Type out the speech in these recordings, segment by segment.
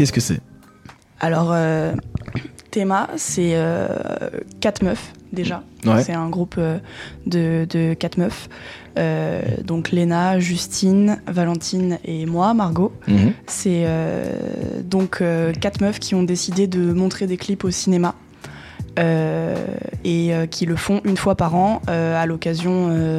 qu'est-ce que c'est? Alors, euh, Théma, c'est euh, quatre meufs déjà. Ouais. C'est un groupe euh, de, de quatre meufs. Euh, donc Léna, Justine, Valentine et moi, Margot. Mhm. C'est euh, donc euh, quatre meufs qui ont décidé de montrer des clips au cinéma. Euh, et euh, qui le font une fois par an euh, à l'occasion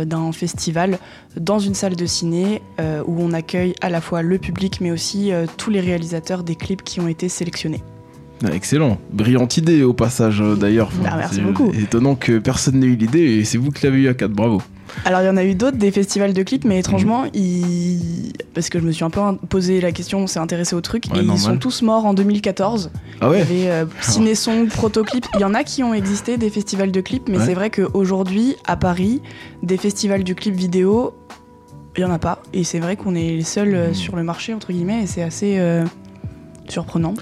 d'un festival dans une salle de ciné où on accueille à la fois le public mais aussi tous les réalisateurs des clips qui ont été sélectionnés. Ah, Excellent, brillante idée au passage d'ailleurs. Ah, merci beaucoup. Étonnant que personne n'ait eu l'idée et c'est vous qui l'avez eu à 4, bravo. Alors il y en a eu d'autres des festivals de clips mais étrangement ils... parce que je me suis un peu posé la question, on s'est intéressé au truc Ouais, et normal. ils sont tous morts en 2014. Ah Il y avait euh, Ciné-Son, Protoclip. Il y en a qui ont existé, des festivals de clips, mais Ouais. c'est vrai qu'aujourd'hui, à Paris, des festivals du clip vidéo, il y en a pas. Et c'est vrai qu'on est les seuls euh, Mhm. sur le marché, entre guillemets, et c'est assez euh, surprenant.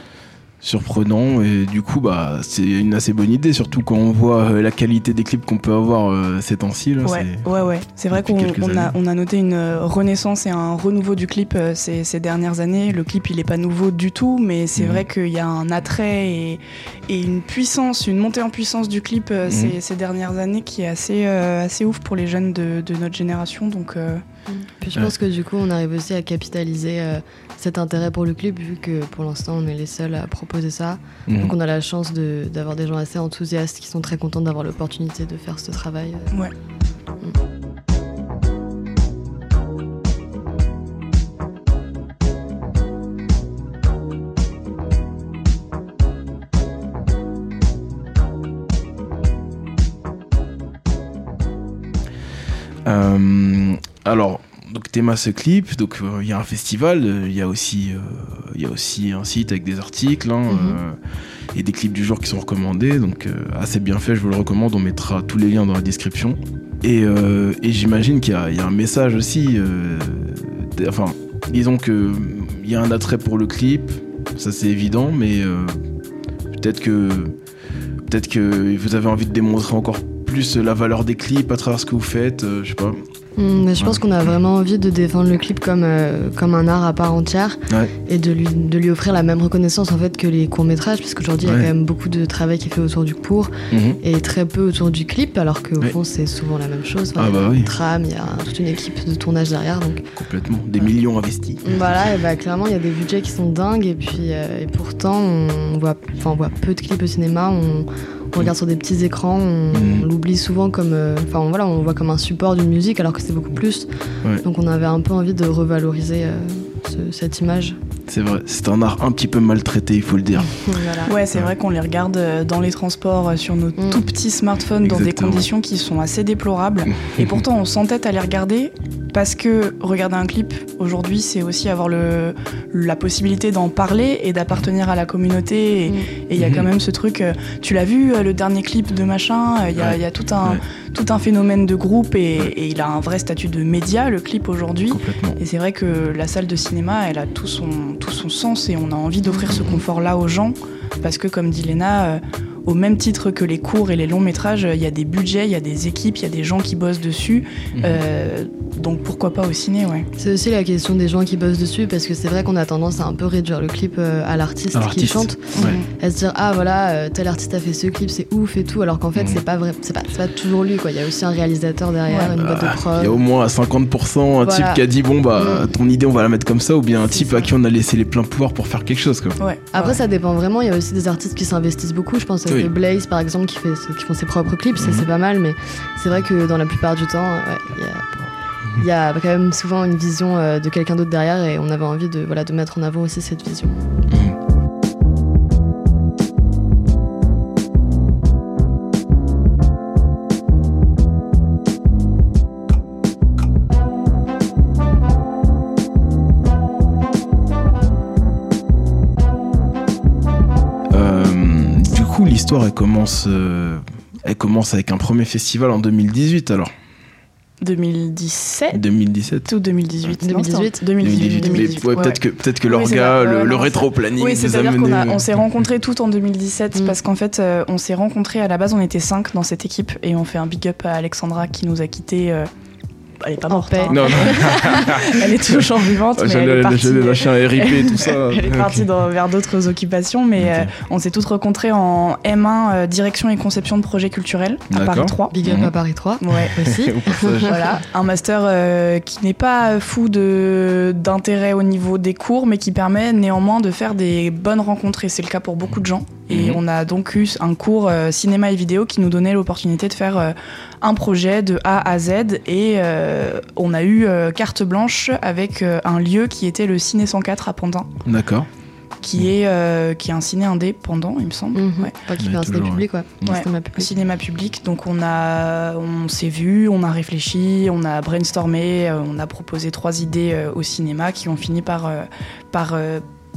Surprenant et du coup bah c'est une assez bonne idée surtout quand on voit euh, la qualité des clips qu'on peut avoir euh, ces temps-ci là. Ouais, c'est- ouais, ouais. C'est vrai qu'on on a, on a noté une euh, renaissance et un renouveau du clip euh, ces, ces dernières années. Le clip, il est pas nouveau du tout, mais c'est Mhm. vrai qu'il y a un attrait et, et une puissance, une montée en puissance du clip euh, Mhm. ces, ces dernières années qui est assez, euh, assez ouf pour les jeunes de, de notre génération. Donc, euh, Puis je Ouais. pense que du coup, on arrive aussi à capitaliser euh, cet intérêt pour le clip, vu que pour l'instant, on est les seuls à proposer ça. Mhm. Donc on a la chance de- d'avoir des gens assez enthousiastes qui sont très contents d'avoir l'opportunité de faire ce travail. ouais. Théma ce clip, donc euh, il y a un festival, euh, il y a aussi euh, il y a aussi un site avec des articles hein, Mhm. et des clips du jour qui sont recommandés, donc assez bien fait, je vous le recommande, on mettra tous les liens dans la description. Et, et j'imagine qu'il y, a- il y a un message aussi, enfin disons que il y a un attrait pour le clip, ça c'est évident, mais peut-être que peut-être que vous avez envie de démontrer encore plus la valeur des clips à travers ce que vous faites, euh, je sais pas. Mm, mais je Ouais. pense qu'on a vraiment envie de défendre le clip comme, euh, comme un art à part entière Ouais. et de lui, de lui offrir la même reconnaissance en fait que les courts-métrages, parce qu'aujourd'hui, il y a quand même beaucoup de travail qui est fait autour du court Mhm. et très peu autour du clip, alors qu'au fond, c'est souvent la même chose. Ah il y a bah une oui. trame, il y a toute une équipe de tournage derrière, donc Complètement. Des millions investis. Voilà, et bah, clairement, il y a des budgets qui sont dingues, et puis euh, et pourtant, on voit, enfin, on voit peu de clips au cinéma, on, on regarde sur des petits écrans, on, Mhm. on l'oublie souvent comme, euh, enfin voilà, on voit comme un support d'une musique, alors que c'est beaucoup plus. Ouais. Donc on avait un peu envie de revaloriser euh, ce- cette image. C'est vrai, c'est un art un petit peu maltraité, il faut le dire. voilà. Ouais, c'est vrai qu'on les regarde euh, dans les transports euh, sur nos Mm. tout petits smartphones dans des conditions qui sont assez déplorables. Et pourtant, on s'entête à les regarder parce que regarder un clip aujourd'hui, c'est aussi avoir le, la possibilité d'en parler et d'appartenir à la communauté. Et Mm. il y a quand même ce truc, euh, tu l'as vu, le dernier clip de machin, il y, a- Ouais. il y a tout un, Ouais. tout un phénomène de groupe et, et il a un vrai statut de média, le clip aujourd'hui. Et c'est vrai que la salle de cinéma, elle a tout son, tout son sens et on a envie d'offrir ce confort-là aux gens. Parce que, comme dit Léna, euh, au même titre que les courts et les longs métrages, il y a des budgets, il y a des équipes, il y a des gens qui bossent dessus. Mhm. Euh, donc pourquoi pas au ciné, ouais. C'est aussi la question des gens qui bossent dessus, parce que c'est vrai qu'on a tendance à un peu réduire le clip euh, à l'artiste qui chante. Ouais. à se dire ah voilà euh, tel artiste a fait ce clip c'est ouf et tout alors qu'en fait Mhm. c'est pas vrai c'est pas, c'est pas toujours lui quoi il y a aussi un réalisateur derrière Ouais. une boîte de Ah, prod Il y a au moins à 50% un Voilà. type qui a dit bon bah Mm. ton idée on va la mettre comme ça ou bien un type ça. à qui on a laissé les pleins pouvoirs pour faire quelque chose quoi. ouais. après ouais. ça dépend vraiment il y a aussi des artistes qui s'investissent beaucoup je pense à Oui. Blaze par exemple qui, fait, qui font ses propres clips ça Mhm. c'est pas mal mais c'est vrai que dans la plupart du temps ouais, il y a y a quand même souvent une vision euh, de quelqu'un d'autre derrière et on avait envie de, voilà, de mettre en avant aussi cette vision. Elle commence, euh, elle commence avec un premier festival en 2018 alors. 2017 2017 ou 2018 2018 2018, 2018. Ouais, peut-être que peut-être que l'orga, le, le rétro-planning oui, nous a c'est-à-dire qu'on mené. on s'est rencontrés toutes en 2017 Mm. parce qu'en fait, euh, on s'est rencontrés à la base, on était cinq dans cette équipe et on fait un big up à Alexandra qui nous a quittés. euh, elle est pas morte, hein. Non, non, elle est toujours vivante, mais elle est j'allais partie. j'allais lâcher un RIP, tout ça. Elle est partie dans- vers d'autres occupations, mais euh, on s'est toutes rencontrées en M1 euh, direction et conception de projets culturels à. Paris 3. Big up Mhm. à Paris 3 Ouais. aussi. Voilà, un master euh, qui n'est pas fou de d'intérêt au niveau des cours, mais qui permet néanmoins de faire des bonnes rencontres. Et c'est le cas pour beaucoup de gens. Et Mhm. on a donc eu un cours euh, cinéma et vidéo qui nous donnait l'opportunité de faire euh, un projet de A à Z. Et euh, on a eu euh, carte blanche avec euh, un lieu qui était le Ciné 104 à Pantin, D'accord. qui est, euh, qui est un ciné indépendant, il me semble. Mhm. Ouais. Pas qu'il Ouais, fait un ciné public, ouais. Cinéma Au public. cinéma public. Donc on a, on s'est vu, on a réfléchi, on a brainstormé, on a proposé trois idées euh, au cinéma qui ont fini par, euh, par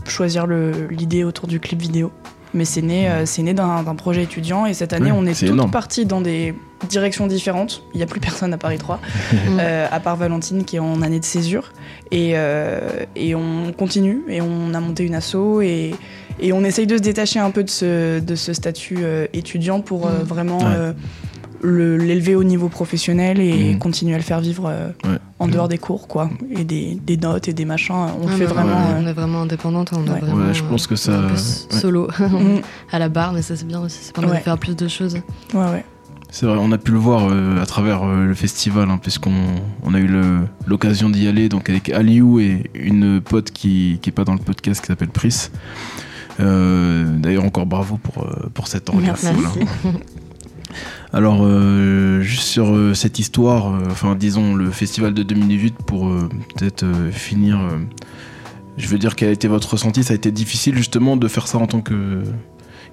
choisir le- l'idée autour du clip vidéo. Mais c'est né, euh, c'est né d'un d'un projet étudiant et cette année Ouais, on est, toutes énorme. parties dans des directions différentes. Il n'y a plus personne à Paris 3, Mhm. euh, à part Valentine qui est en année de césure. Et, euh, et on continue et on a monté une asso et, et on essaye de se détacher un peu de ce, de ce statut euh, étudiant pour euh, Mhm. vraiment Ouais. Euh, le- l'élever au niveau professionnel et Mhm. continuer à le faire vivre euh, Ouais. en dehors des cours quoi et des, des notes et des machins. On Ouais, fait vraiment. ouais. On est vraiment indépendante, on Ouais. vraiment. Ouais, je pense que ça. un peu ouais. solo euh, à la barre, mais ça c'est bien aussi, ça permet Ouais. de faire plus de choses. ouais, ouais. C'est vrai, on a pu le voir euh, à travers euh, le festival, hein, puisqu'on on a eu l'occasion d'y aller donc avec Aliou et une pote qui, qui est pas dans le podcast qui s'appelle Pris. Euh, D'ailleurs, encore bravo pour, euh, pour cette orga. Merci. Voilà. Alors, euh, juste sur euh, cette histoire, euh, enfin, disons, le festival de 2018, pour peut-être finir, je veux dire, quel a été votre ressenti? Ça a été difficile justement de faire ça en tant que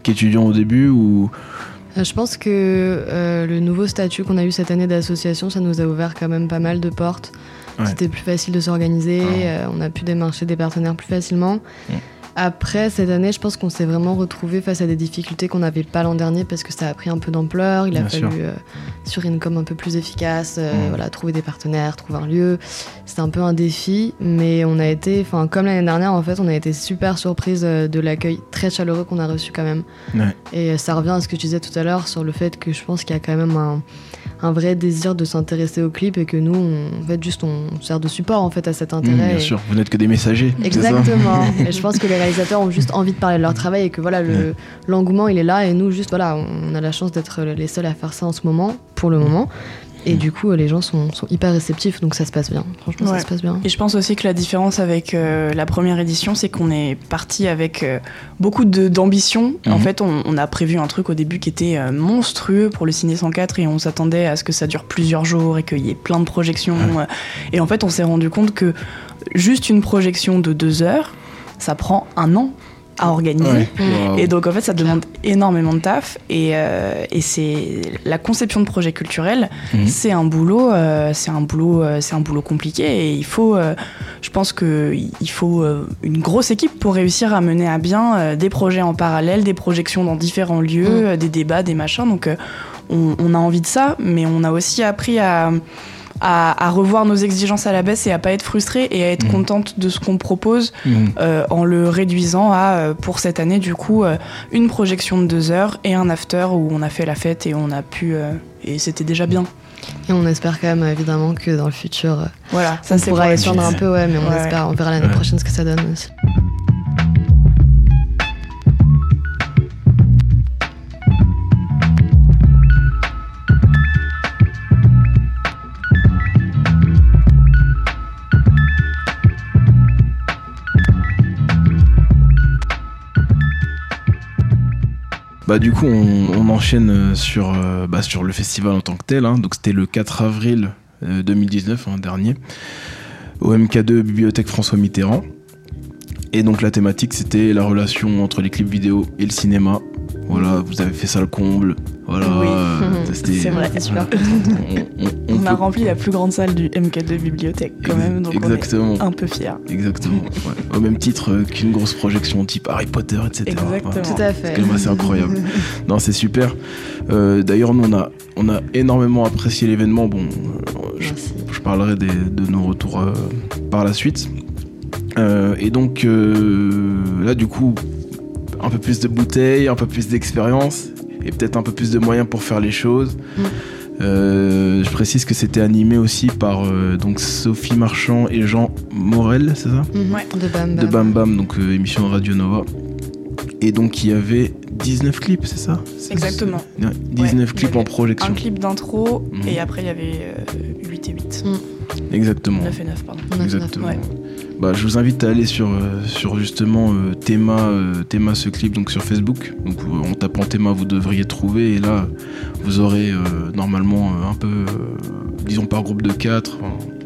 qu'étudiant au début ou? Je pense que le nouveau statut qu'on a eu cette année d'association, ça nous a ouvert quand même pas mal de portes. Ouais. C'était plus facile de s'organiser, Ah. on a pu démarcher des partenaires plus facilement. Après, cette année, je pense qu'on s'est vraiment retrouvé face à des difficultés qu'on n'avait pas l'an dernier parce que ça a pris un peu d'ampleur. Il a Bien fallu euh, sur une com un peu plus efficace, euh, Mm. voilà, trouver des partenaires, trouver un lieu. C'était un peu un défi, mais on a été, enfin, comme l'année dernière, en fait, on a été super surprise euh, de l'accueil très chaleureux qu'on a reçu quand même. Ouais. Et ça revient à ce que tu disais tout à l'heure sur le fait que je pense qu'il y a quand même un, un vrai désir de s'intéresser au clip et que nous, on, en fait, juste on sert de support en fait à cet Mmh, intérêt. Bien Et- sûr, vous n'êtes que des messagers. Exactement. et je pense que les réalisateurs ont juste envie de parler de leur travail et que voilà, le- l'engouement il est là et nous juste voilà, on a la chance d'être les seuls à faire ça en ce moment, pour le moment. Et du coup, les gens sont, sont hyper réceptifs, donc ça se passe bien. Franchement, Ouais. ça se passe bien. Et je pense aussi que la différence avec euh, la première édition, c'est qu'on est parti avec euh, beaucoup de- d'ambition. En Mhm. fait, on, on a prévu un truc au début qui était euh, monstrueux pour le Ciné 104 et on s'attendait à ce que ça dure plusieurs jours et qu'il y ait plein de projections. euh. Et en fait, on s'est rendu compte que juste une projection de deux heures, ça prend un an à organiser. Ouais. Et donc en fait ça demande énormément de taf et, euh, et c'est la conception de projets culturels Mhm. c'est un boulot euh, c'est un boulot euh, c'est un boulot compliqué et il faut euh, je pense que il faut euh, une grosse équipe pour réussir à mener à bien euh, des projets en parallèle des projections dans différents lieux Mhm. euh, des débats des machins donc euh, on, on a envie de ça mais on a aussi appris à à, à revoir nos exigences à la baisse et à pas être frustré et à être Mhm. contente de ce qu'on propose Mhm. euh, en le réduisant à, euh, pour cette année, du coup, euh, une projection de deux heures et un after où on a fait la fête et on a pu. euh, et c'était déjà bien. Et on espère quand même évidemment que dans le futur, Voilà, ça on c'est pour pourra étendre un peu, ouais, mais on Ouais. espère, on verra l'année Ouais. prochaine ce que ça donne aussi. Bah du coup on, enchaîne euh, sur, euh, bah, sur le festival en tant que tel. hein. Donc c'était le 4 avril euh, 2019, hein, dernier, au MK2 Bibliothèque François Mitterrand. Et donc la thématique c'était la relation entre les clips vidéo et le cinéma. Voilà, vous avez fait ça le comble. Voilà, Oui. c'était- C'est vrai. C'est super. On, on- on On a peut- rempli la plus grande salle du MK2 bibliothèque quand Ex- même, donc exactement. on est un peu fiers. Exactement. ouais. Au même titre euh, qu'une grosse projection type Harry Potter, etc. Exactement. Ouais. Tout à fait. C'est assez incroyable. non, c'est super. Euh, D'ailleurs, nous, on a, on a énormément apprécié l'événement. Bon, euh, je, parlerai des- de nos retours euh, par la suite. Euh, et donc, euh, là, du coup, un peu plus de bouteilles, un peu plus d'expérience et peut-être un peu plus de moyens pour faire les choses. Mm. Euh, je précise que c'était animé aussi par euh, donc Sophie Marchand et Jean Morel, c'est ça? Mhm. Ouais. De Bam de Bam. Bam Bam, donc euh, émission Radio Nova. Et donc il y avait 19 clips, c'est ça? Exactement. Ouais, 19 Ouais, clips en projection. Un clip d'intro Mhm. et après il y avait euh, 8 et 8. Exactement. 9 et 9, pardon. On a fait Exactement. Ouais. Bah, je vous invite à aller sur, euh, sur justement euh, Théma, euh, Théma ce clip donc sur Facebook. Donc en tapant Théma vous devriez trouver et là vous aurez normalement un peu disons par groupe de 4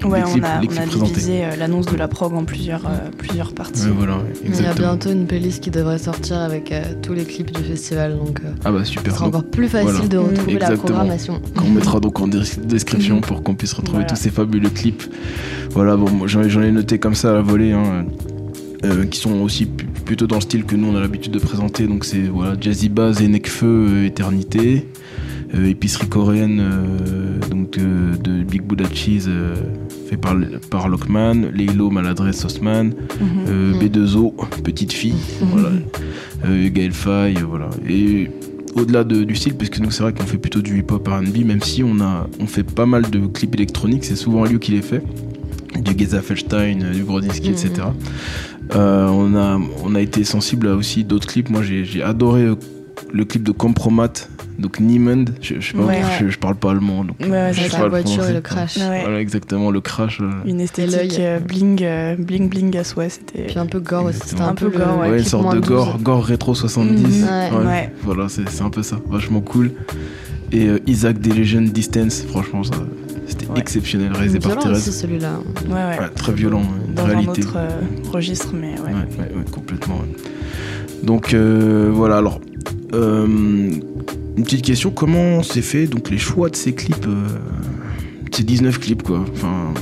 Ouais, on a, on a divisé euh, l'annonce de la prog en plusieurs, euh, plusieurs parties. Ouais, voilà, Il y a bientôt une playlist qui devrait sortir avec euh, tous les clips du festival, donc Ah bah ce sera Donc, encore plus facile voilà. de retrouver la programmation. qu'on mettra donc en des- description Mhm. pour qu'on puisse retrouver Voilà. tous ces fabuleux clips. Voilà, bon, j'en ai, noté comme ça à la volée, hein, qui sont aussi plutôt dans le style que nous on a l'habitude de présenter. Donc c'est voilà, Jazzy Bass et Nekfeu euh, Éternité, épicerie coréenne euh, donc euh, de Big Buddha Cheese euh, fait par, par Lockman, Leilo Maladresse Osman, Mhm. euh, Mhm. B2O Petite Fille, voilà, euh, Gaël Faye, euh, voilà. Et au-delà de- du style, puisque nous c'est vrai qu'on fait plutôt du hip-hop R&B, même si on a on fait pas mal de clips électroniques, c'est souvent lui qui les fait, du Geza Felstein, euh, du Brodinski, Mhm. etc. Euh, on a on a été sensible à aussi d'autres clips. Moi j'ai adoré euh, le clip de Compromat, donc Niemand. Je, je sais pas, Ouais. je, je parle pas allemand, donc Ouais, ouais, je c'est sais Avec ça. pas la le voiture et le crash. Ouais. Voilà exactement le crash. euh, Une esthétique euh, bling, euh, bling, bling à souhait. C'était. Puis un peu gore aussi, c'était un, Un peu peu, gore, le ouais. Ouais, une sorte de 12. gore, gore rétro 70. Mhm. Ouais. Ouais. Voilà, c'est c'est un peu ça, vachement cool. Et euh, Isaac des Legends Distance, franchement, ça, c'était Ouais. exceptionnel, réalisé par Violent aussi Thérèse. celui-là. Ouais, ouais. Ouais, très violent, une Dans réalité. un autre euh, registre, mais ouais. Ouais, ouais, ouais, complètement. ouais. Donc euh, voilà, alors, euh, une petite question, comment s'est fait donc les choix de ces clips euh, Ces 19 clips, quoi? Enfin,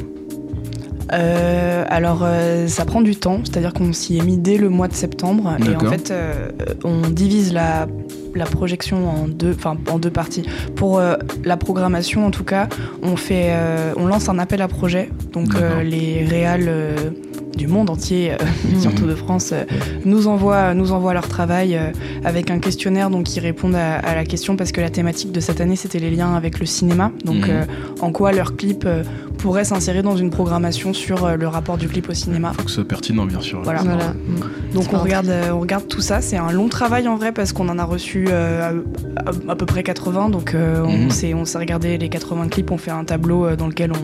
Euh, alors, euh, ça prend du temps, c'est-à-dire qu'on s'y est mis dès le mois de septembre. Et en fait, euh, on divise la, la projection en deux, enfin, en deux parties. Pour la programmation, en tout cas, on, fait, on lance un appel à projet. Donc, les réals du monde entier, euh, Mhm. surtout de France, euh, nous, envoient, nous envoient leur travail euh, avec un questionnaire donc, qui répondent à, à la question parce que la thématique de cette année, c'était les liens avec le cinéma. Donc, Mhm. euh, en quoi leur clip euh, pourrait s'insérer dans une programmation sur euh, le rapport du clip au cinéma. faut que ce soit pertinent, bien sûr. Voilà. Voilà. Donc on regarde, euh, on regarde tout ça. C'est un long travail en vrai parce qu'on en a reçu euh, à, à peu près 80. Donc euh, on Mhm. s'est on s'est regardé les 80 clips. On fait un tableau euh, dans lequel on,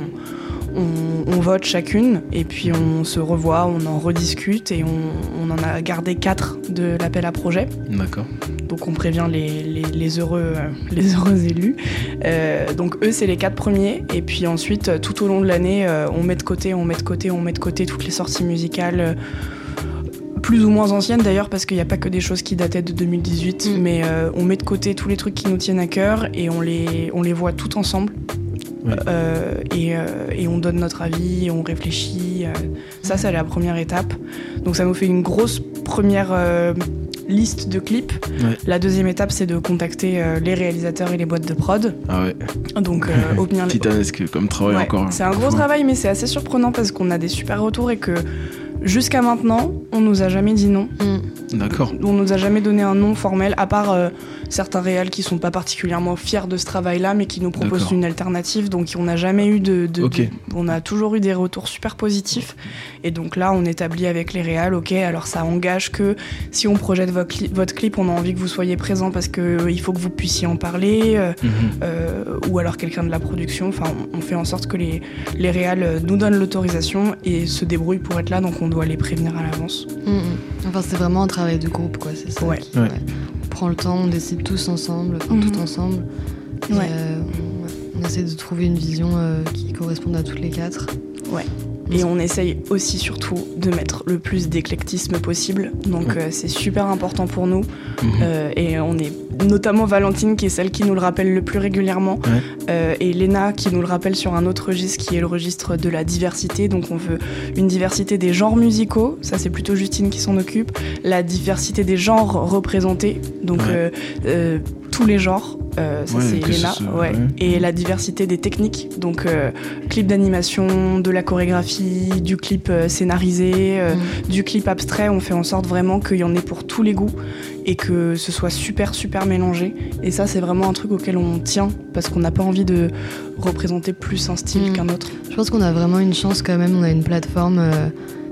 on, on vote chacune et puis on se revoit, on en rediscute et on, on en a gardé 4 de l'appel à projet. D'accord. Donc on prévient les, les, les heureux, euh, les heureux élus. Euh, donc eux, c'est les quatre premiers. Et puis ensuite, euh, tout au long de l'année, on met de côté, on met de côté, on met de côté toutes les sorties musicales. plus ou moins anciennes d'ailleurs parce qu'il n'y a pas que des choses qui dataient de 2018 Mm. mais euh, on met de côté tous les trucs qui nous tiennent à cœur et on les, on les voit tout ensemble Euh, et, euh, et on donne notre avis, on réfléchit. euh. ça, c'est la première étape. Donc ça nous fait une grosse première liste de clips. Ouais. La deuxième étape, c'est de contacter euh, les réalisateurs et les boîtes de prod. Ah ouais, Donc euh, obtenir titanesque comme travail Ouais, encore. C'est un gros travail, mais c'est assez surprenant parce qu'on a des super retours et que jusqu'à maintenant, on nous a jamais dit non. Mm. D'accord. On nous a jamais donné un nom formel, à part euh, certains réals qui sont pas particulièrement fiers de ce travail-là, mais qui nous proposent une alternative. Donc on n'a jamais eu de, de- Ok. de- on a toujours eu des retours super positifs. Et donc là, on établit avec les réals, ok, alors ça engage que si on projette votre, cli- votre clip, on a envie que vous soyez présent parce que euh, il faut que vous puissiez en parler. euh, Mhm. ou alors quelqu'un de la production. Enfin, on, on fait en sorte que les, les réals nous donnent l'autorisation et se débrouillent pour être là, donc on doit les prévenir à l'avance. Mm, mm. Enfin, c'est vraiment un travail de groupe, quoi. C'est ça. Ouais. qui- Ouais. On prend le temps, on décide tous ensemble, enfin, Mhm. tout ensemble. Et, euh, on, essaie de trouver une vision euh, qui corresponde à toutes les quatre. Ouais. Et on essaye aussi surtout de mettre le plus d'éclectisme possible. Donc euh, c'est super important pour nous. Mhm. Euh, et on est notamment Valentine qui est celle qui nous le rappelle le plus régulièrement. Ouais. Euh, et Léna qui nous le rappelle sur un autre registre qui est le registre de la diversité. Donc on veut une diversité des genres musicaux. Ça c'est plutôt Justine qui s'en occupe. La diversité des genres représentés. Donc Ouais. tous les genres. Euh, ça Ouais, c'est ce ouais. ouais. Et la diversité des techniques. Donc euh, clip d'animation, de la chorégraphie, du clip euh, scénarisé, euh, Mm. du clip abstrait. On fait en sorte vraiment qu'il y en ait pour tous les goûts et que ce soit super super mélangé. Et ça c'est vraiment un truc auquel on tient parce qu'on n'a pas envie de représenter plus un style Mm. qu'un autre. Je pense qu'on a vraiment une chance quand même. On a une plateforme euh,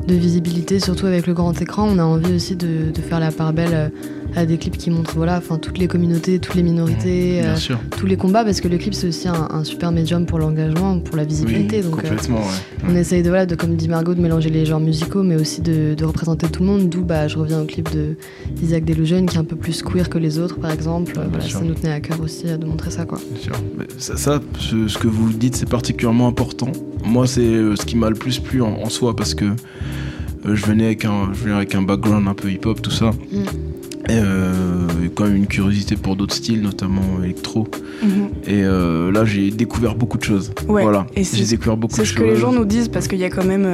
de visibilité, surtout avec le grand écran. On a envie aussi de, de faire la part belle à des clips qui montrent voilà, enfin, toutes les communautés, toutes les minorités, Euh, tous les combats, parce que le clip c'est aussi un, un super médium pour l'engagement, pour la visibilité. Oui, donc, euh, complètement, ouais. on essaye de, voilà, de, comme dit Margot, de mélanger les genres musicaux, mais aussi de, de représenter tout le monde. D'où bah, je reviens au clip de Isaac qui est un peu plus queer que les autres, par exemple. Bien Voilà, ça nous tenait à cœur aussi euh, de montrer ça. Quoi. Bien sûr. Mais ça, ça, ce, ce que vous dites, c'est particulièrement important. Moi, c'est ce qui m'a le plus plu en, en soi parce que je venais avec un, je venais avec un background un peu hip-hop, tout ça. Mm. Et euh, quand même une curiosité pour d'autres styles, notamment électro. Et euh, là, j'ai découvert beaucoup de choses. Ouais. Voilà. C'est- J'ai découvert beaucoup de C'est choses. ce que les gens nous disent parce qu'il y a quand même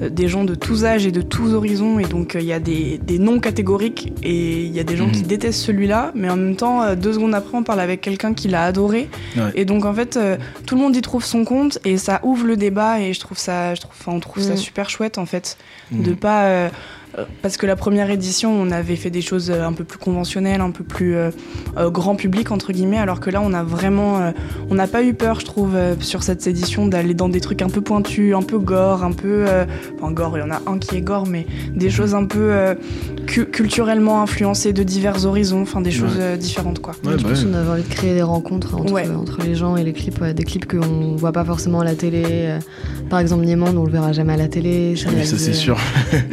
euh, des gens de tous âges et de tous horizons et donc euh, il y a des, des noms catégoriques et il y a des gens Mhm. qui détestent celui-là mais en même temps deux secondes après on parle avec quelqu'un qui l'a adoré Ouais. et donc en fait tout le monde y trouve son compte et ça ouvre le débat et je trouve ça je trouve enfin, on trouve ça Mhm. super chouette en fait de pas parce que la première édition on avait fait des choses euh, un peu plus conventionnelles un peu plus euh, euh, grand public entre guillemets alors que là on a vraiment euh, on n'a pas eu peur je trouve euh, sur cette édition d'aller dans des trucs un peu pointus un peu gore un peu euh, enfin gore il y en a un qui est gore mais des choses un peu euh, cu- culturellement influencées de divers horizons enfin des choses Ouais. différentes quoi Ouais, je bah pense ouais. qu'on avait envie de créer des rencontres entre, Ouais. entre les gens et les clips, ouais, des clips qu'on voit pas forcément à la télé. par exemple, Niemand, on le verra jamais à la télé. Oui, ça, réalisé, c'est sûr.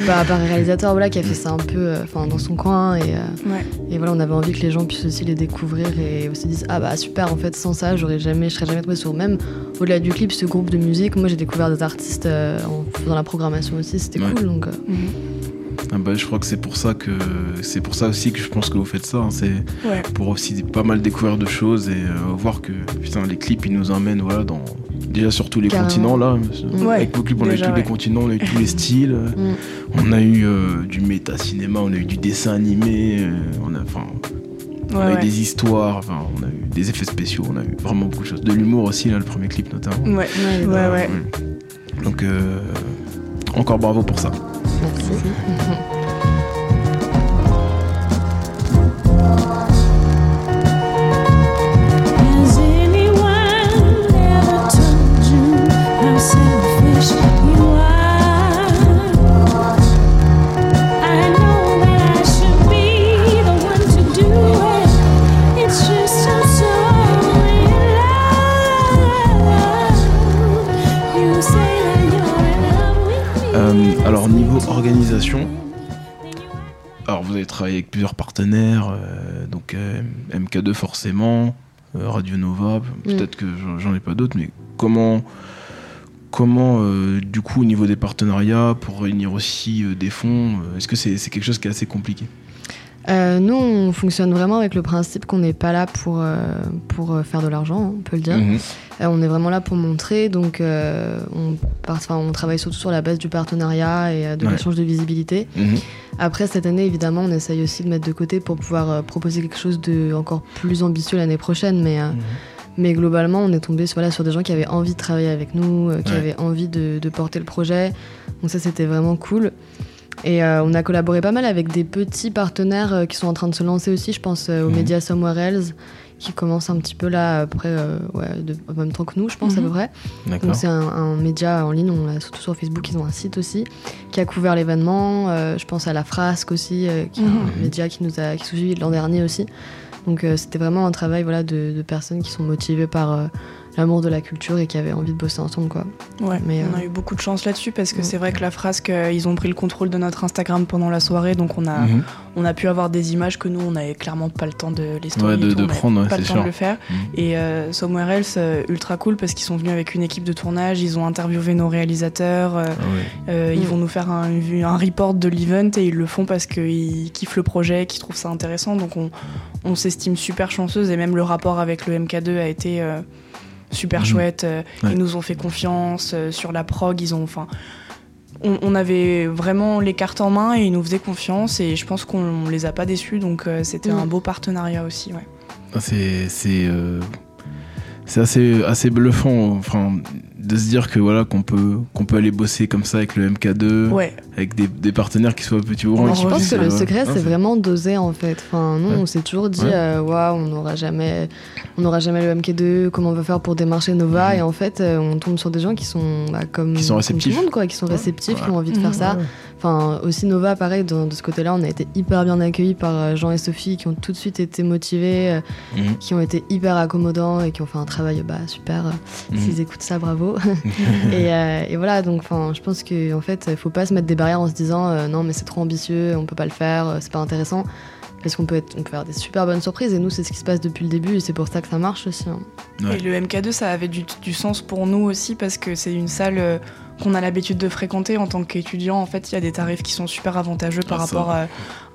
Par, par un réalisateur voilà, qui a fait ça un peu euh, enfin, dans son coin. Et, euh, ouais et voilà, on avait envie que les gens puissent aussi les découvrir et aussi disent Ah bah super, en fait, sans ça, j'aurais jamais, je serais jamais tombée sur même au-delà du clip, ce groupe de musique. Moi, j'ai découvert des artistes euh, en faisant la programmation aussi, c'était Ouais. cool. Donc, euh, Mhm. Ah bah, je crois que c'est pour ça que c'est pour ça aussi que je pense que vous faites ça. hein. C'est ouais pour aussi pas mal découvrir de choses et euh, voir que putain les clips ils nous emmènent voilà dans déjà sur tous les Carrément. continents là. Ouais, Avec vos clips on a eu tous les continents, on a eu tous les styles. Mm. On a eu euh, du méta cinéma, on a eu du dessin animé, euh, on a enfin on a eu des histoires, enfin on a eu des effets spéciaux, on a eu vraiment beaucoup de choses. De l'humour aussi là le premier clip notamment. ouais Ouais, ouais. Donc encore bravo pour ça. Merci. Organisation, alors vous avez travaillé avec plusieurs partenaires, euh, donc euh, MK2 forcément, euh, Radio Nova, peut-être que j'en- ai pas d'autres, mais comment, comment du coup au niveau des partenariats pour réunir aussi des fonds, est-ce que c'est c'est quelque chose qui est assez compliqué? Euh, nous, on fonctionne vraiment avec le principe qu'on n'est pas là pour, euh, pour euh, faire de l'argent, hein, on peut le dire. Mhm. Euh, on est vraiment là pour montrer, donc on, part- enfin, on travaille surtout sur la base du partenariat et de Ouais. l'échange de visibilité. Mhm. Après, cette année, évidemment, on essaye aussi de mettre de côté pour pouvoir proposer quelque chose de encore plus ambitieux l'année prochaine, mais, Mhm. mais globalement, on est tombé sur, voilà, sur des gens qui avaient envie de travailler avec nous, qui Ouais. avaient envie de, de porter le projet. Donc ça, c'était vraiment cool. Et euh, on a collaboré pas mal avec des petits partenaires euh, qui sont en train de se lancer aussi. Je pense euh, aux Mhm. médias Somewhere Else, qui commencent un petit peu là, après, euh, ouais, de- en même temps que nous, je pense, à Mhm. peu près. Donc c'est un, un média en ligne, on l'a surtout sur Facebook, ils ont un site aussi qui a couvert l'événement. Euh, je pense à la Frasque aussi, euh, qui est Mhm. un média qui nous a qui suivi l'an dernier aussi. Donc euh, c'était vraiment un travail voilà de, de personnes qui sont motivées par euh, l'amour de la culture et qui avaient envie de bosser ensemble, quoi. Ouais, Mais, on a euh, eu beaucoup de chance là-dessus parce que ouais. c'est vrai que la frasque, euh, ils ont pris le contrôle de notre Instagram pendant la soirée, donc on a, Mhm. on a pu avoir des images que nous, on avait clairement pas le temps de les Ouais, de, on prendre, ouais, pas le c'est temps sûr. de le faire. Mhm. Et euh, Somewhere Else, euh, ultra cool parce qu'ils sont venus avec une équipe de tournage, ils ont interviewé nos réalisateurs, euh, Ah ouais. euh, ils Mm. vont nous faire un, un report de l'event et ils le font parce qu'ils kiffent le projet, qu'ils trouvent ça intéressant. Donc on, on s'estime super chanceuse et même le rapport avec le MK2 a été euh, super Mhm. chouette. Euh, Ouais. Ils nous ont fait confiance euh, sur la prog, ils ont, enfin, on, on avait vraiment les cartes en main et ils nous faisaient confiance et je pense qu'on les a pas déçus. Donc euh, c'était un beau partenariat aussi. Ouais. Ah, C'est c'est euh, c'est assez assez bluffant enfin de se dire que voilà qu'on peut qu'on peut aller bosser comme ça avec le MK2 Ouais. avec des, des partenaires qui soient petits ou grands. On et je pense que le euh, secret, c'est vraiment d'oser en fait. Enfin, nous, Ouais. on s'est toujours dit, Ouais. euh, Waouh, on n'aura jamais, on n'aura jamais le MK2. Comment on va faire pour démarcher Nova Mhm. Et en fait, euh, on tombe sur des gens qui sont bah, comme, Qui sont comme tout réceptifs. le monde, quoi, qui sont Ouais. réceptifs, qui ont envie de Mhm. faire ça. Enfin, aussi Nova, pareil, de, de ce côté-là, on a été hyper bien accueillis par euh, Jean et Sophie, qui ont tout de suite été motivés, euh, Mhm. qui ont été hyper accommodants et qui ont fait un travail bah, super. Mhm. S'ils écoutent ça, bravo. et, euh, et voilà, donc enfin, je pense qu'en en fait, il faut pas se mettre des barrières en se disant euh, non, mais c'est trop ambitieux, on peut pas le faire, euh, c'est pas intéressant. Parce qu'on peut, être, on peut faire des super bonnes surprises et nous, c'est ce qui se passe depuis le début et c'est pour ça que ça marche aussi. hein. Ouais. Et le MK2, ça avait du, du sens pour nous aussi parce que c'est une salle euh, qu'on a l'habitude de fréquenter en tant qu'étudiant. En fait, il y a des tarifs qui sont super avantageux par Ah, rapport à,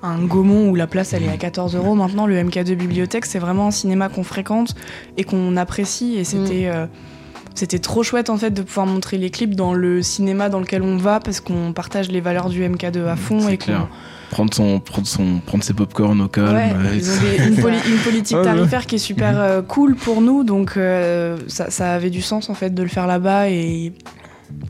à un Gaumont où la place elle est à 14 euros. Maintenant, le MK2 Bibliothèque, c'est vraiment un cinéma qu'on fréquente et qu'on apprécie. Et c'était. euh, c'était trop chouette en fait de pouvoir montrer les clips dans le cinéma dans lequel on va parce qu'on partage les valeurs du MK2 à fond C'est et clair. prendre son prendre son prendre ses popcorn au calme Ouais, euh, ils ont des- une, poli- une politique Ouais, ouais. tarifaire qui est super euh, cool pour nous, donc euh, ça, ça avait du sens en fait de le faire là-bas et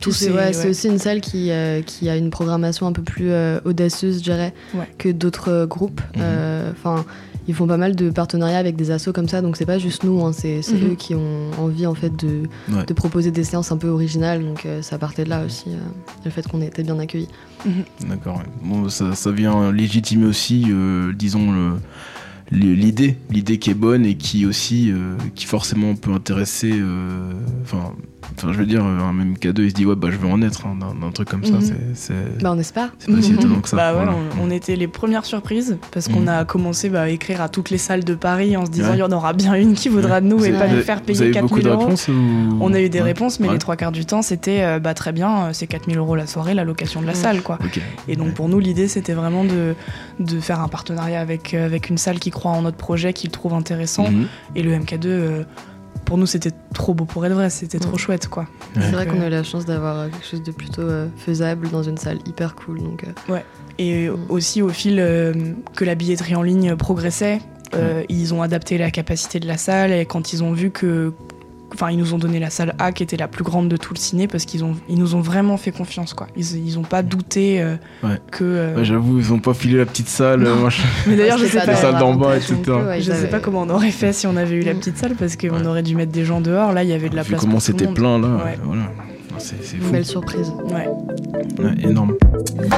c'est ces- ouais, ouais. c'est aussi une salle qui, euh, qui a une programmation un peu plus euh, audacieuse, je dirais, Ouais. que d'autres euh, groupes. Mhm. Euh, Enfin, ils font pas mal de partenariats avec des assos comme ça, donc c'est pas juste nous, hein, c'est c'est Mhm. eux qui ont envie en fait de, Ouais. de proposer des séances un peu originales, donc euh, ça partait de là aussi, euh, le fait qu'on ait été bien accueillis. D'accord. ouais. Bon, ça, ça vient légitimer aussi, euh, disons, le- l'idée, l'idée qui est bonne et qui aussi, euh, qui forcément peut intéresser. euh, Enfin, enfin, je veux dire, un même K2, il se dit ouais, bah je veux en être hein, d'un d'un truc comme ça. Mhm. c'est- C'est Bah on espère. c'est pas si étonnant que ça. Bah ouais, voilà. on, on était les premières surprises parce qu'on Mhm. a commencé bah, à écrire à toutes les salles de Paris en se disant Ouais. il y en aura bien une qui voudra de nous Vous et avez- pas nous faire payer avez beaucoup 4000 de euros. réponses ou- On a eu des Ouais. réponses, mais Ouais. les trois quarts du temps c'était euh, bah très bien, euh, c'est 4000 euros la soirée, la location de la salle quoi. Et donc Ouais. pour nous, l'idée, c'était vraiment de, de faire un partenariat avec, euh, avec une salle qui croit en notre projet, qui le trouve intéressant. Mhm. Et le MK2, euh, pour nous, c'était trop beau pour être vrai, c'était trop Ouais. chouette, quoi. C'est Ouais. vrai qu'on euh, a eu la chance d'avoir euh, quelque chose de plutôt euh, faisable dans une salle hyper cool, donc euh, Et Mm. aussi, au fil euh, que la billetterie en ligne progressait, euh, ils ont adapté la capacité de la salle. Et quand ils ont vu que. Enfin, ils nous ont donné la salle A qui était la plus grande de tout le ciné parce qu'ils ont, ils nous ont vraiment fait confiance, quoi. Ils, ils ont pas douté euh, Ouais. que. euh, Ouais, J'avoue, ils ont pas filé la petite salle. Euh, machin. Mais d'ailleurs, je sais pas pas. salle d'en bas, etc. ouais, Je sais pas comment on aurait fait si on avait eu la petite salle parce qu'on Ouais. aurait dû mettre des gens dehors. Là, il y avait de la Vu place. comment c'était plein là, Ouais. voilà. Non, C'est c'est Une fou. belle surprise. Ouais. Ouais, énorme.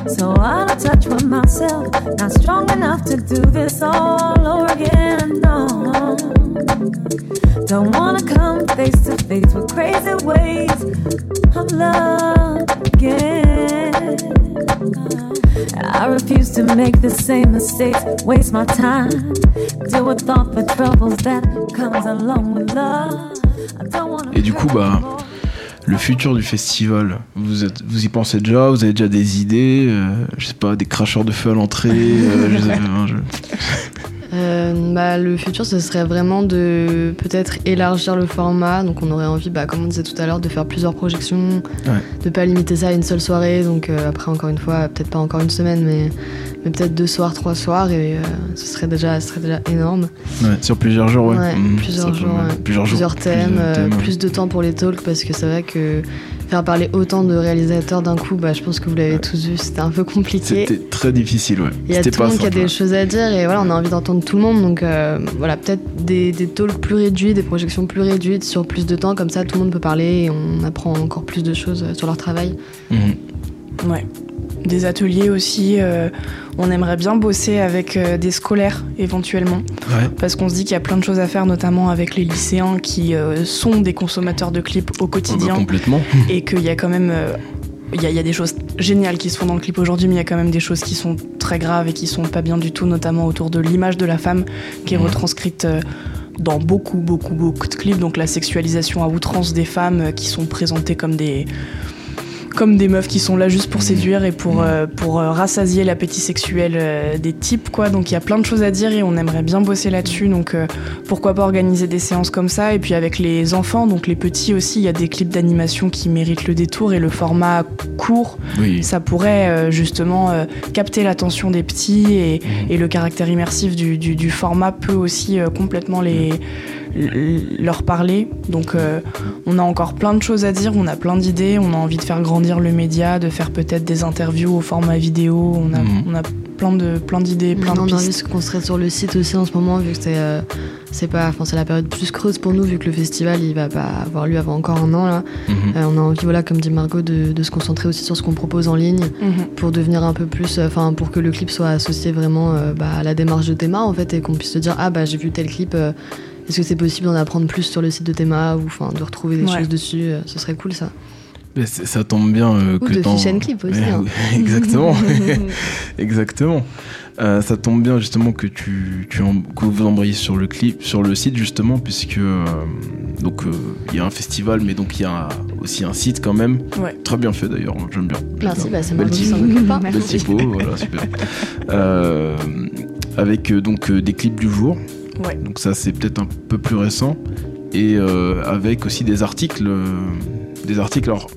So out of touch with myself, not strong enough to do this all over again. No, don't wanna come face to face with crazy ways of love again. I refuse to make the same mistakes, waste my time, deal with all the troubles that comes along with love. I don't wanna Et du coup, bah, Le futur du festival, vous, êtes, vous y pensez déjà Vous avez déjà des idées euh, Je sais pas, des cracheurs de feu à l'entrée euh, hein, Euh, bah, le futur, ce serait vraiment de peut-être élargir le format. Donc, on aurait envie, bah, comme on disait tout à l'heure, de faire plusieurs projections, de pas limiter ça à une seule soirée. Donc, euh, après, encore une fois, peut-être pas encore une semaine, mais, mais peut-être deux soirs, trois soirs, et euh, ce, serait déjà, ce serait déjà énorme. Ouais, sur plusieurs jours, ouais. Ouais, Mhm, plusieurs jours, plusieurs jours, Plusieurs thèmes, thèmes, plus de temps pour les talks, parce que c'est vrai que faire parler autant de réalisateurs d'un coup, bah, je pense que vous l'avez Ouais. tous vu, c'était un peu compliqué. C'était très difficile, ouais. Il y a tout le monde qui a des choses à dire et voilà, on a envie d'entendre tout le monde. Donc euh, voilà, peut-être des, des talks plus réduits, des projections plus réduites sur plus de temps, comme ça tout le monde peut parler et on apprend encore plus de choses euh, sur leur travail. Mhm. Ouais. Des ateliers aussi. euh, on aimerait bien bosser avec euh, des scolaires éventuellement, Ouais. parce qu'on se dit qu'il y a plein de choses à faire, notamment avec les lycéens qui euh, sont des consommateurs de clips au Ah bah, quotidien complètement. et qu'il y a quand même. il y, a, il y a des choses géniales qui se font dans le clip aujourd'hui, mais il y a quand même des choses qui sont très graves et qui sont pas bien du tout, notamment autour de l'image de la femme qui est Mhm. retranscrite dans beaucoup, beaucoup, beaucoup de clips. Donc la sexualisation à outrance des femmes qui sont présentées comme des comme des meufs qui sont là juste pour séduire et pour, euh, pour euh, rassasier l'appétit sexuel euh, des types quoi. Donc il y a plein de choses à dire et on aimerait bien bosser là-dessus. Donc euh, pourquoi pas organiser des séances comme ça. Et puis avec les enfants donc les petits aussi il y a des clips d'animation qui méritent le détour et le format court. Oui. ça pourrait justement capter l'attention des petits et, Mhm. et le caractère immersif du, du- du format peut aussi complètement les leur parler donc euh, on a encore plein de choses à dire on a plein d'idées on a envie de faire grandir le média de faire peut-être des interviews au format vidéo on a, Mhm. on a plein de plein d'idées plein on de a envie de pistes se construire sur le site aussi en ce moment, vu que c'est euh, c'est pas, enfin c'est la période plus creuse pour nous, vu que le festival il va pas avoir lieu avant encore un an là. Mhm. Euh, on a envie, voilà, comme dit Margot, de, de se concentrer aussi sur ce qu'on propose en ligne Mhm. pour devenir un peu plus, euh, enfin pour que le clip soit associé vraiment euh, bah, à la démarche de Théma en fait et qu'on puisse se dire ah bah j'ai vu tel clip. Est-ce que c'est possible d'en apprendre plus sur le site de Théma ou enfin de retrouver des Ouais. choses dessus euh, Ce serait cool ça. Mais c'est- ça tombe bien euh, Ou que de fish and clip aussi, hein. Exactement. Exactement. Euh, ça tombe bien justement que tu, tu en- que vous embrayiez sur le clip, sur le site justement, puisque euh, donc euh, il y a un festival, mais donc il y a aussi un site quand même. Ouais. Très bien fait d'ailleurs, j'aime bien. Merci, bah, c'est Belle typo. hein. Belle typo, voilà, super. Euh, avec euh, donc euh, des clips du jour. Ouais. Donc ça c'est peut-être un peu plus récent. Et euh, avec aussi des articles. euh, des articles. Alors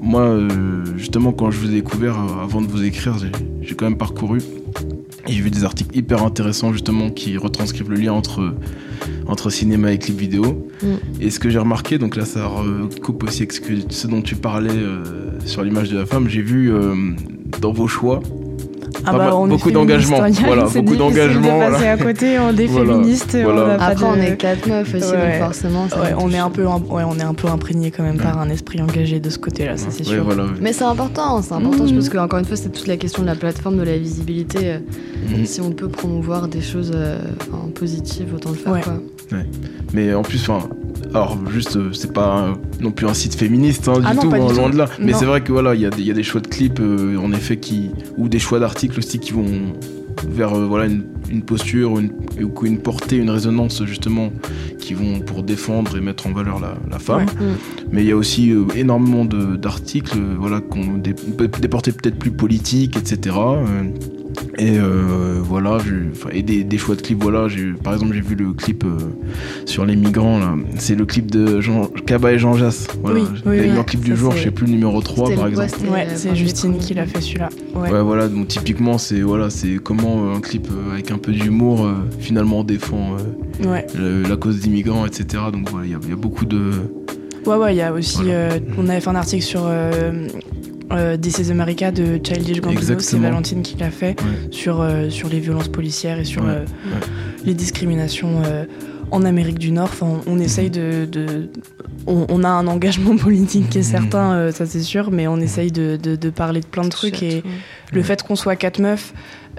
moi euh, justement quand je vous ai découvert avant de vous écrire, j'ai- j'ai quand même parcouru. Et j'ai vu des articles hyper intéressants justement qui retranscrivent le lien entre, entre cinéma et clip vidéo. Mm. Et ce que j'ai remarqué, donc là ça recoupe aussi avec ce, que- ce dont tu parlais euh, sur l'image de la femme, j'ai vu euh, dans vos choix Ah Pas mal- on est beaucoup d'engagement, voilà, c'est beaucoup d'engagement, de voilà. à côté on est Voilà, féministe voilà. on a pas Après, de- on est quatre meufs aussi, Ouais. donc forcément. ça Ouais, nous on est un peu, ouais, on est un peu imprégné quand même par un esprit engagé de ce côté-là, ça c'est Ouais, sûr. voilà. Mais c'est important, c'est important. Je pense qu'encore une fois, c'est toute la question de la plateforme, de la visibilité. euh, Mhm. Si on peut promouvoir des choses euh, positives, autant le faire. Ouais. Quoi. Mais en plus, enfin, alors juste, euh, c'est pas non plus un site féministe hein, du Ah non, tout, du hein, tout. loin de là. Mais Non. c'est vrai que voilà, il y, a des- il y a des choix de clips, euh, en effet, qui ou des choix d'articles aussi qui vont vers euh, voilà une, une posture, une, ou une portée, une résonance justement, qui vont pour défendre et mettre en valeur la, la femme. Ouais. Mm. Mais il y a aussi euh, énormément de- d'articles, euh, voilà, qui ont des, des portées peut-être plus politiques, etc. et euh, voilà, et des, des choix de clips. Voilà, j'ai- par exemple, j'ai vu le clip euh, sur les migrants là. C'est le clip de Jean Kaba et Jean Jass. Voilà. Oui, oui, un clip du jour, je sais plus le numéro 3 C'était par le- exemple. ouais, c'est Justine qui l'a fait celui-là. Ouais. Ouais, voilà, donc typiquement, c'est voilà, c'est comment euh, un clip euh, avec un peu d'humour euh, finalement défend euh, Ouais. le- la cause des migrants, etc. Donc voilà, il y, a- il y a beaucoup de. Ouais, ouais, il y a aussi. Voilà. euh, on avait fait un article sur euh, This is America de Childish Gambino, c'est. Valentine qui l'a fait, Ouais. sur, euh, sur les violences policières et sur Ouais, euh, les discriminations euh, en Amérique du Nord. Enfin, on, on essaye de. de- on, on a un engagement politique qui est Mhm. certain, euh, ça c'est sûr, mais on essaye de, de- de parler de plein de trucs et. Le fait qu'on soit quatre meufs,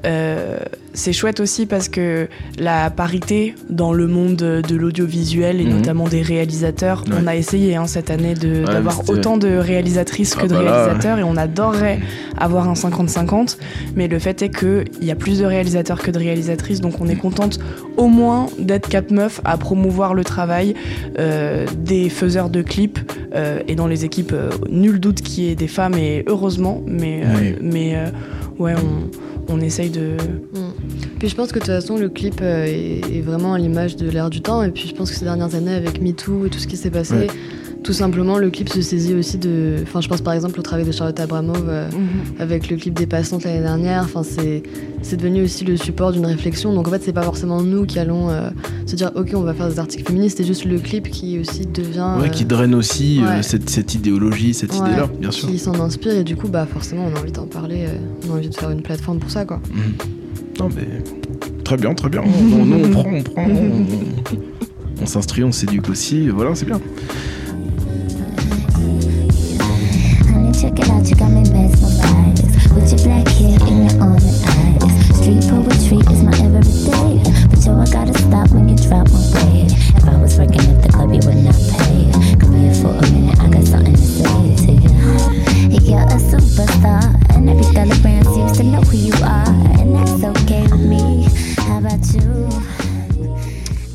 euh, c'est chouette aussi parce que la parité dans le monde de l'audiovisuel et Mhm. notamment des réalisateurs, Ouais. on a essayé hein, cette année Ouais, d'avoir autant de réalisatrices que Ah de bah là, réalisateurs et on adorerait avoir un 50-50, mais le fait est qu'il y a plus de réalisateurs que de réalisatrices, donc on est contente au moins d'être quatre meufs à promouvoir le travail euh, des faiseurs de clips euh, et dans les équipes, nul doute qu'il y ait des femmes et heureusement, mais, Oui. mais ouais, on, on essaye de. Mm. Puis je pense que de toute façon, le clip euh, est, est vraiment à l'image de l'ère du temps. Et puis je pense que ces dernières années, avec MeToo et tout ce qui s'est passé, Ouais. Tout simplement, le clip se saisit aussi de. Enfin, je pense par exemple au travail de Charlotte Abramov euh, avec le clip des passantes l'année dernière. Enfin, c'est c'est devenu aussi le support d'une réflexion. Donc en fait, c'est pas forcément nous qui allons euh, se dire, ok, on va faire des articles féministes. C'est juste le clip qui aussi devient. Ouais, euh, qui draine aussi euh, ouais. cette, cette idéologie, cette ouais, idée-là, bien sûr. Qui s'en inspire. Et du coup, bah forcément, on a envie d'en parler. euh, on a envie de faire une plateforme pour ça, quoi. Mhm. Non, mais très bien, très bien. On, nous, on prend, on prend. On, on- on s'instruit, on s'éduque aussi. Voilà, c'est bien.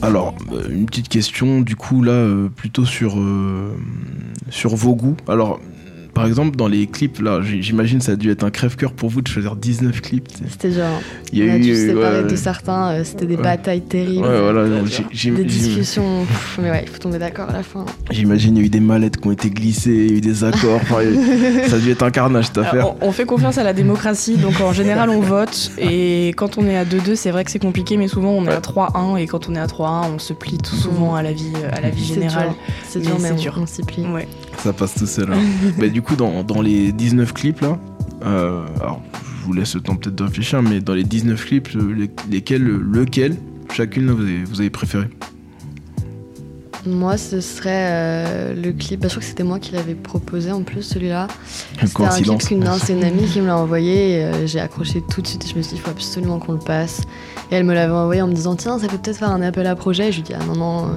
Alors, une petite question, du coup, là, euh, plutôt sur, euh, sur vos goûts. Alors, par exemple, dans les clips, là, j'imagine ça a dû être un crève-cœur pour vous de choisir 19 clips. C'était genre, Il y on a a dû eu, se séparer ouais, de certains, euh, c'était des Ouais. batailles terribles. Ouais, voilà, j'ai- Des discussions, pff, mais ouais, il faut tomber d'accord à la fin. j'imagine il y a eu des mallettes qui ont été glissées, il y a eu des accords, a- ça a dû être un carnage cette affaire. Alors, on, on fait confiance à la démocratie, donc en général on vote. Et quand on est à 2-2, c'est vrai que c'est compliqué, mais souvent on est Ouais. à 3-1. Et quand on est à 3-1, on se plie tout souvent à la vie, à la vie C'est générale. dur, C'est Mais dur, mais c'est on- dur. on s'y plie. Ouais. Ça passe tout seul. hein. bah, du coup, dans, dans les 19 clips là, euh, alors je vous laisse le temps peut-être de réfléchir, mais dans les 19 clips, euh, les- lesquels, lequel, chacune vous avez, vous avez préféré? Moi, ce serait euh, le clip. bah, je crois que c'était moi qui l'avais proposé en plus, celui-là. C'était un clip qu'une c'est une amie qui me l'a envoyé. et, euh, j'ai accroché tout de suite. et Je me suis dit, il faut absolument qu'on le passe. Et elle me l'avait envoyé en me disant, tiens, ça peut peut-être faire un appel à projet. Et je lui dis, ah non, non, euh,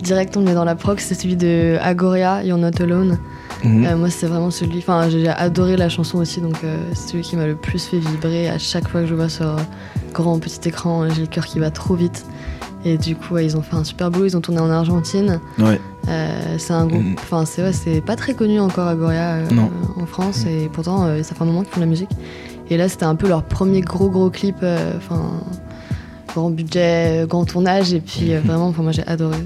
direct, on le met dans la proc. C'est celui de Agoria, You're Not Alone. Mhm. Moi, c'est vraiment celui. Enfin, j'ai adoré la chanson aussi, donc c'est celui qui m'a le plus fait vibrer. À chaque fois que je vois sur grand petit écran, j'ai le cœur qui va trop vite. Et du coup, ouais, ils ont fait un super boulot. Ils ont tourné en Argentine. Ouais. Euh, c'est un groupe. Mhm. Enfin, c'est ouais, c'est pas très connu encore Agoria euh, en France, et pourtant, euh, ça fait un moment qu'ils font de la musique. Et là, c'était un peu leur premier gros gros clip. euh, Enfin, grand budget, euh, grand tournage, et puis vraiment, enfin, moi, j'ai adoré.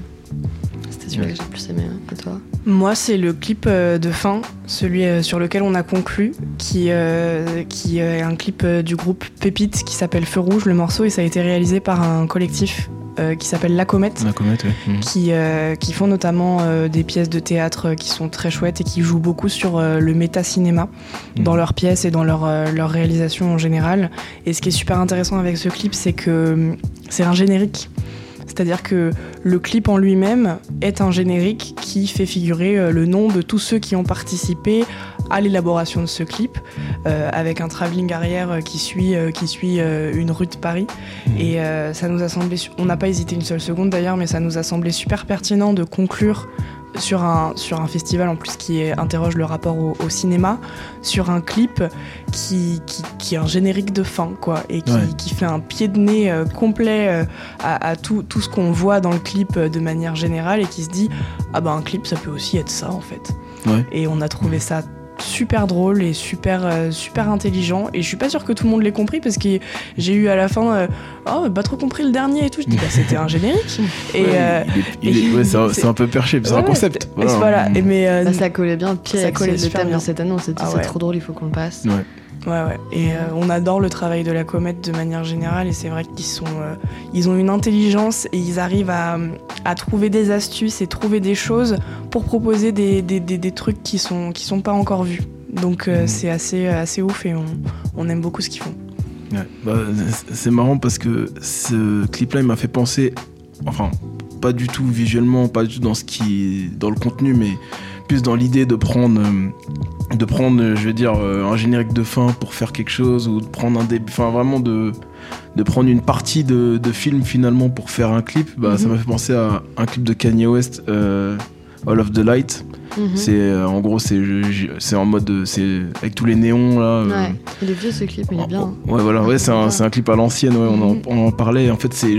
C'était celui que j'ai le plus aimé. hein. Et toi Moi, c'est le clip euh, de fin, celui euh, sur lequel on a conclu, qui, euh, qui est un clip du groupe Pépite qui s'appelle Feu Rouge, le morceau, et ça a été réalisé par un collectif euh, qui s'appelle La Comète. La comète, ouais. Mhm. qui, euh, qui font notamment euh, des pièces de théâtre qui sont très chouettes et qui jouent beaucoup sur le méta-cinéma dans Mhm. leurs pièces et dans leur, leur réalisation en général. Et ce qui est super intéressant avec ce clip, c'est que c'est un générique. C'est-à-dire que le clip en lui-même est un générique qui fait figurer euh, le nom de tous ceux qui ont participé à l'élaboration de ce clip, euh, avec un travelling arrière euh, qui suit, euh, qui suit euh, une rue de Paris. Mhm. Et ça nous a semblé, on n'a pas hésité une seule seconde d'ailleurs, mais ça nous a semblé super pertinent de conclure sur un, sur un festival en plus qui est- interroge le rapport au, au cinéma, sur un clip qui, qui, qui est un générique de fin, quoi, et qui, Ouais. qui fait un pied de nez euh, complet euh, à, à tout, tout ce qu'on voit dans le clip euh, de manière générale et qui se dit Ah bah un clip ça peut aussi être ça en fait. Ouais. Et on a trouvé ça super drôle et super euh, super intelligent et je suis pas sûre que tout le monde l'ait compris parce que j'ai eu à la fin euh, oh pas trop compris le dernier et tout je dis bah c'était un générique et Ouais, euh, ouais, c'est un- peu perché, c'est un concept. voilà, Et mais euh, Bah, ça collait bien Ça avec collait le thème bien. de cette dit, Ah c'est ouais. trop drôle, il faut qu'on le passe. Ouais. Ouais. Et euh, on adore le travail de la comète de manière générale. Et c'est vrai qu'ils sont, euh, ils ont une intelligence et ils arrivent à, à trouver des astuces et trouver des choses pour proposer des, des, des, des trucs qui sont, qui sont pas encore vus. Donc euh, Mhm. c'est assez, assez ouf et on, on aime beaucoup ce qu'ils font. Ouais. Bah, c'est- c'est marrant parce que ce clip-là, il m'a fait penser, enfin, pas du tout visuellement, pas du tout dans ce qui, dans le contenu, mais plus dans l'idée de prendre, euh, de prendre, je veux dire, euh, un générique de fin pour faire quelque chose ou de prendre un début, enfin vraiment de, de prendre une partie de, de film finalement pour faire un clip. Bah, ça Mhm. m'a fait penser à un clip de Kanye West, euh, All of the Light. Mhm. C'est en gros, c'est, en mode, c'est avec tous les néons là. euh, Ouais, il est vieux ce clip, mais il est bien. hein. Ouais, voilà, ouais, c'est un, un clip à l'ancienne, ouais, on, en, Mhm. on en parlait. En fait, c'est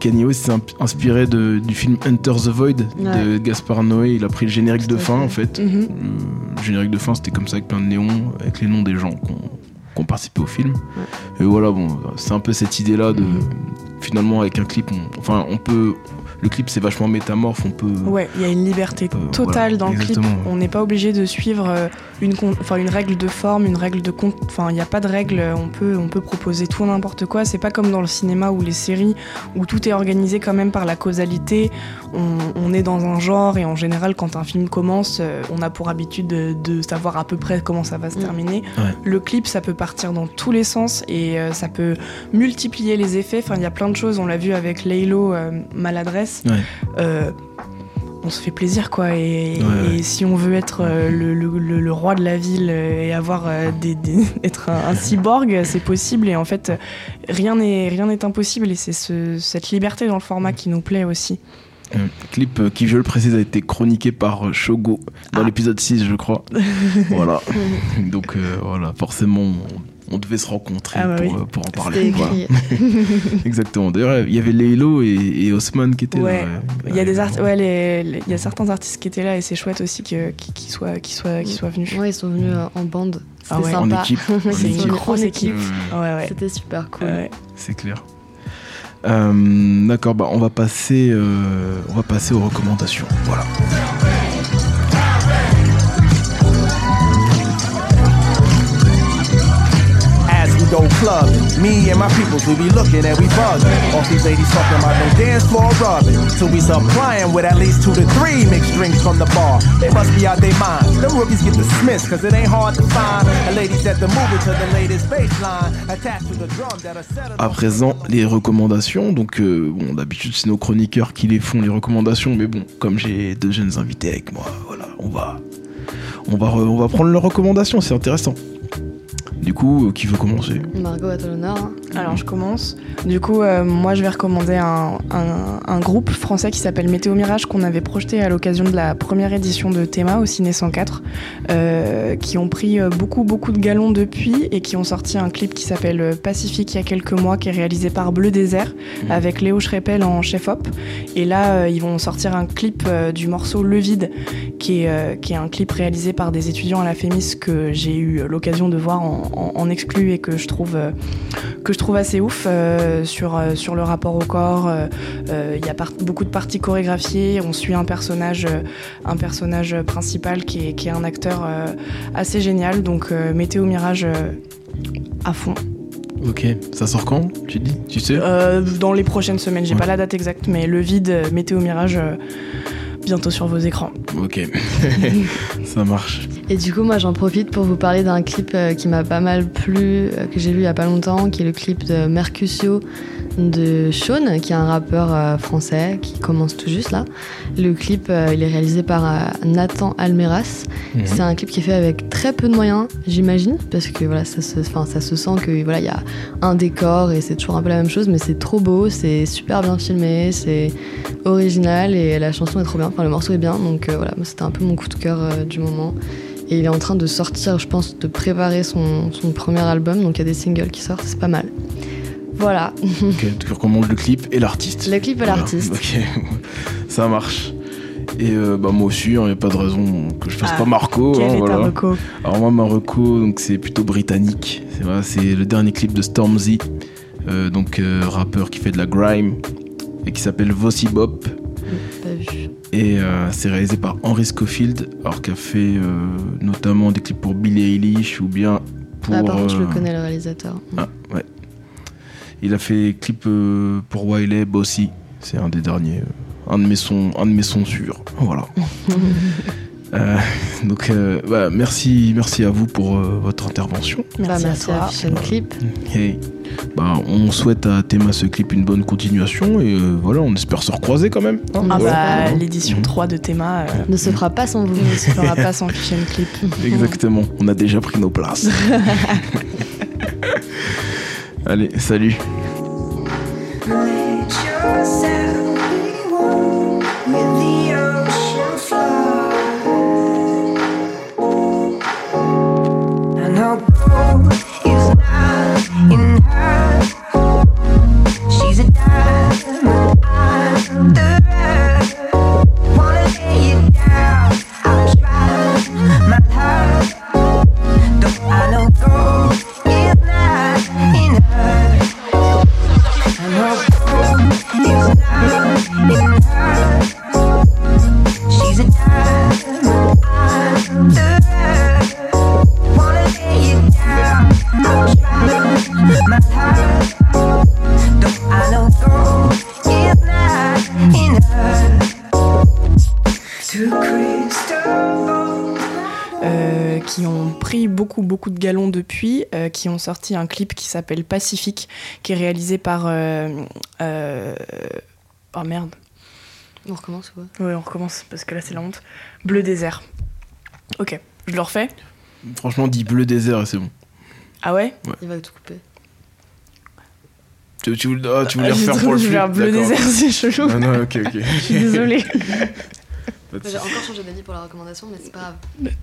Kanye West s'est inspiré de, du film Enter the Void de Gaspard Noé. Il a pris le générique de fin, fait. en fait. Mhm. Le générique de fin, c'était comme ça avec plein de néons, avec les noms des gens qui ont, participé au film. Et voilà, bon, c'est un peu cette idée-là de Mhm. finalement avec un clip, on- enfin, on peut. Le clip, c'est vachement métamorphe, on peut. Ouais, il y a une liberté Euh, totale voilà, dans le clip. On n'est pas obligé de suivre euh, une, enfin, une règle de forme, une règle de compte. Enfin, il n'y a pas de règle. On peut, on peut proposer tout n'importe quoi. C'est pas comme dans le cinéma ou les séries où tout est organisé quand même par la causalité. On, on est dans un genre et en général, quand un film commence, euh, on a pour habitude de, de savoir à peu près comment ça va se Mm. terminer. Ouais. Le clip, ça peut partir dans tous les sens et euh, ça peut multiplier les effets. Enfin, il y a plein de choses. On l'a vu avec Laylo, euh, Maladresse. Ouais. Euh, on se fait plaisir quoi et, Ouais, et ouais. si on veut être euh, le, le- le- le roi de la ville euh, et avoir euh, des, des- être un, un cyborg c'est possible et en fait rien n'est rien n'est impossible et c'est ce- cette liberté dans le format qui nous plaît aussi Un clip qui, je le précise, a été chroniqué par Shogo dans Ah. l'épisode 6, je crois. voilà. Donc euh, voilà, forcément, on devait se rencontrer Ah bah pour, oui. euh, pour en C'était parler. Écrit. Exactement. D'ailleurs, il y avait Leilo et, et Osman qui étaient Ouais. là. Il y a des arti- ouais, les- les- il y a certains artistes qui étaient là et c'est chouette aussi que- qu'ils soient, qu'ils soient, qu'ils soient venus. Ouais, ils sont venus euh, en bande. C'était Ah ouais. En sympa. équipe. En sont C'est équipe. une grosse équipe. Euh, Ouais, ouais. C'était super cool. Ouais. C'est clair. Euh, D'accord, bah on va passer, euh, on va passer aux recommandations. Voilà. Go club, me and my peoples, we be looking and we bugging. Off these ladies talking about no dance floor rubbing. So we supplying with at least two to three mixed drinks from the bar. They must be out their minds. Them rookies get dismissed, cause it ain't hard to find. A lady set the movie to the latest bass line. Attached to the drum that are set À présent, les recommandations. Donc, euh, bon, d'habitude, c'est nos chroniqueurs qui les font les recommandations, mais bon, comme j'ai deux jeunes invités avec moi, voilà, on va, on va, on va prendre leurs recommandations. C'est intéressant. Du coup, euh, qui veut commencer Margot, à l'honneur. hein. Alors je commence. Du coup, euh, moi je vais recommander un, un- un groupe français qui s'appelle Météo Mirage qu'on avait projeté à l'occasion de la première édition de Théma au Ciné 104, euh, qui ont pris beaucoup beaucoup de galons depuis et qui ont sorti un clip qui s'appelle Pacifique il y a quelques mois, qui est réalisé par Bleu Désert Mhm. avec Léo Schrepel en chef-op. Et là, euh, ils vont sortir un clip euh, du morceau Le Vide, qui est, euh, qui est un clip réalisé par des étudiants à la Fémis que j'ai eu l'occasion de voir en, en- en exclu et que je trouve, euh, que je trouve assez ouf euh, sur, euh, sur le rapport au corps. Il y a par- beaucoup de parties chorégraphiées. On suit un personnage, un personnage principal qui est, qui est un acteur assez génial. Donc euh, Météo Mirage à fond. Ok, ça sort quand Tu dis Tu sais? Euh, dans les prochaines semaines, j'ai Ouais. pas la date exacte, mais le vide, euh, Météo Mirage, euh, bientôt sur vos écrans. Ok, ça marche. Et du coup, moi, j'en profite pour vous parler d'un clip euh, qui m'a pas mal plu, euh, que j'ai vu il y a pas longtemps, qui est le clip de Mercutio de Sean, qui est un rappeur euh, français qui commence tout juste là. Le clip, il est réalisé par Nathan Almeras. Mhm. C'est un clip qui est fait avec très peu de moyens, j'imagine, parce que voilà, ça se, ça se sent que voilà, il y a un décor et c'est toujours un peu la même chose, mais c'est trop beau, c'est super bien filmé, c'est original et la chanson est trop bien. Enfin, le morceau est bien, donc euh, voilà, c'était un peu mon coup de cœur euh, du moment. Et il est en train de sortir, je pense, de préparer son, son premier album, donc il y a des singles qui sortent, c'est pas mal. Voilà, Ok, tu recommandes le clip et l'artiste. le clip et Voilà, l'artiste. Ok, ça marche. Et euh, bah moi aussi, il n'y a pas de raison que je fasse Ah, pas Marco. Quel hein, est ta voilà. reco Alors moi, Marocco, donc c'est plutôt britannique. C'est voilà, c'est le dernier clip de Stormzy, euh, donc euh, rappeur qui fait de la grime et qui s'appelle Vossy Bop. Pas vu. Et euh, c'est réalisé par Henry Scofield, alors qui a fait euh, notamment des clips pour Billie Eilish ou bien pour. ah, par contre, je le euh, connais, le réalisateur. Ah, ouais. Il a fait clip euh, pour Wiley, Bossy. C'est un des derniers. euh, un de mes sons, un de mes sons sûrs. Voilà. Euh, donc, euh, bah, merci, merci à vous pour euh, votre intervention. Bah, Merci à merci toi. à Clip. Et bah, on souhaite à Théma ce clip une bonne continuation et euh, voilà, on espère se recroiser quand même. hein. Ah bah, l'édition 3 de Théma euh, Ne se fera pas sans vous. ne se fera pas sans Fiction Clip. Exactement, on a déjà pris nos places. Allez, salut. Beaucoup de galons depuis, euh, qui ont sorti un clip qui s'appelle Pacifique, qui est réalisé par... euh, euh, oh merde, On recommence ou quoi ouais on recommence parce que là c'est la honte. Bleu désert. Ok, je le refais Franchement, dis bleu désert et c'est bon. Ah ouais? Il va tout couper. Tu, tu, ah, tu voulais Ah, refaire pour le faire bleu désert, c'est chelou. Ah non, ok, ok. Je suis désolée. Pas de J'ai encore changé d'avis pour la recommandation, mais c'est pas grave.